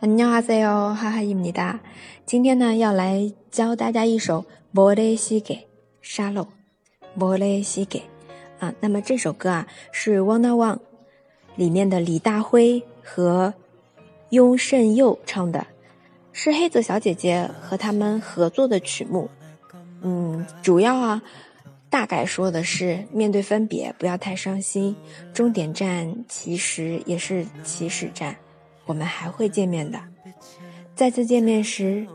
안녕하세요哈哈伊米达。今天呢，要来教大家一首《莫雷西给沙漏》。莫雷西给啊，那么这首歌啊是《Wanna One》里面的李大辉和雍胜佑唱的，是黑泽小姐姐和他们合作的曲目。嗯，主要啊，大概说的是面对分别不要太伤心，终点站其实也是起始站。 我们还会见面的，再次见面时，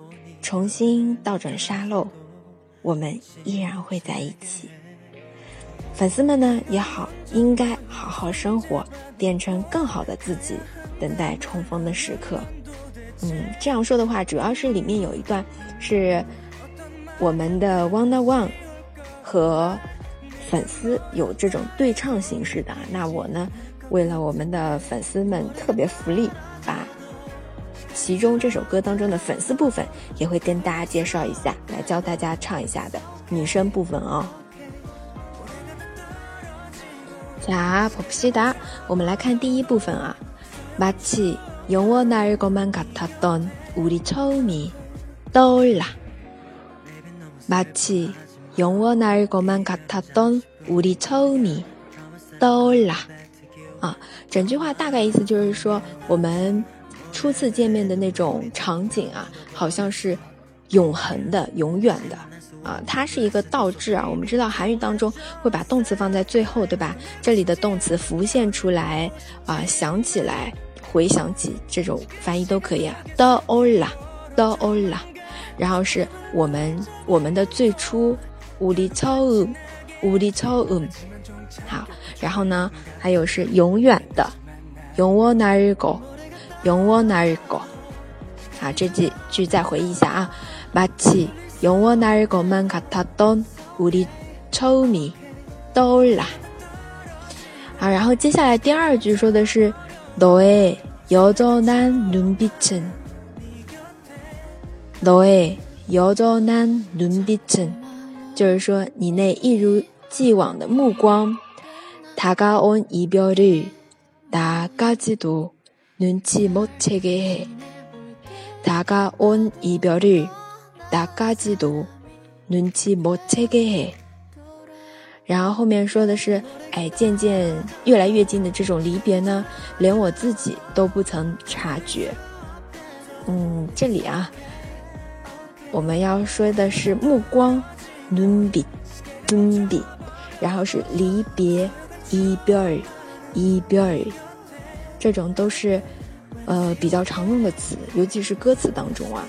重新倒转沙漏，我们依然会在一起。粉丝们呢也好，应该好好生活，变成更好的自己，等待重逢的时刻。嗯，这样说的话，主要是里面有一段是我们的 Wanna One 和粉丝有这种对唱形式的。那我呢，为了我们的粉丝们特别福利。把其中这首歌当中的粉丝部分也会跟大家介绍一下，来教大家唱一下的女生部分哦。자普西达，我们来看第一部分啊。마치영원할것만같았던우리처음이떠올라마치영원할것만같았던우리처음이떠올라 啊，整句话大概意思就是说，我们初次见面的那种场景啊，好像是永恒的、永远的啊。它是一个倒置啊。我们知道韩语当中会把动词放在最后，对吧？这里的动词浮现出来啊，想起来、回想起这种翻译都可以啊。的欧拉，的欧拉，然后是我们我们的最初， 우리처 음， 우리처 음。 好，然后呢，还有是永远的，永我哪日过，永我哪日过。好，这几句再回忆一下啊。마치영원할것만같았던우리처음이떠올 라。 好，然后接下来第二句说的是너의여전한눈빛 은， 너의여전한눈빛 은， 就是说你那一如既往的目光。 다가온 이별을 나까지도 눈치 못 채게 해. 다가온 이별을 나까지도 눈치 못 채게 해. 然后后面说的是，哎，渐渐越来越近的这种离别呢，连我自己都不曾察觉。嗯，这里啊，我们要说的是目光 눈빛，눈빛，然后是离别。一边儿，一边儿，这种都是，呃，比较常用的词，尤其是歌词当中啊。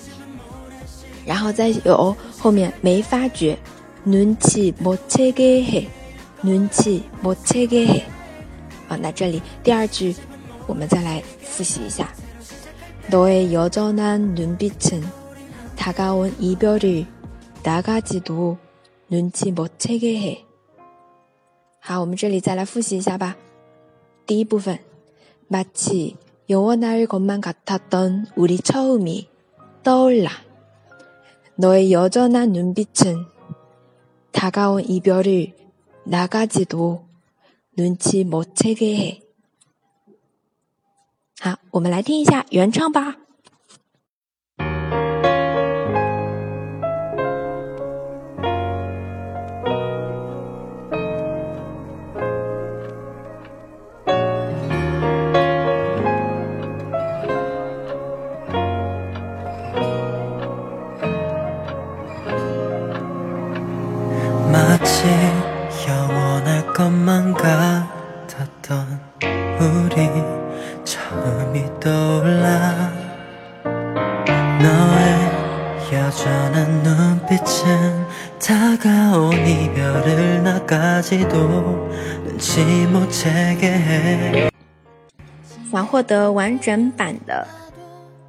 然后再有后面没发觉，눈치못채게 해， 눈치못채게 해。 啊，那这里第二句，我们再来复习一下。너의여전한눈빛은다가온이별을나가지도 눈치못채게 해。 好，我们这里再来复习一下吧。第一部分，마치영원할것만같았던우리처음이떠올라너의여전한눈빛은다가온이별을나가지도눈치못채게 해。 好，我们来听一下原唱吧。 想获得完整版的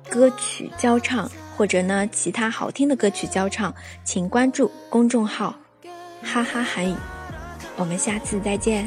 歌曲教唱，或者呢其他好听的歌曲教唱，请关注公众号“哈哈韩语”。我们下次再见。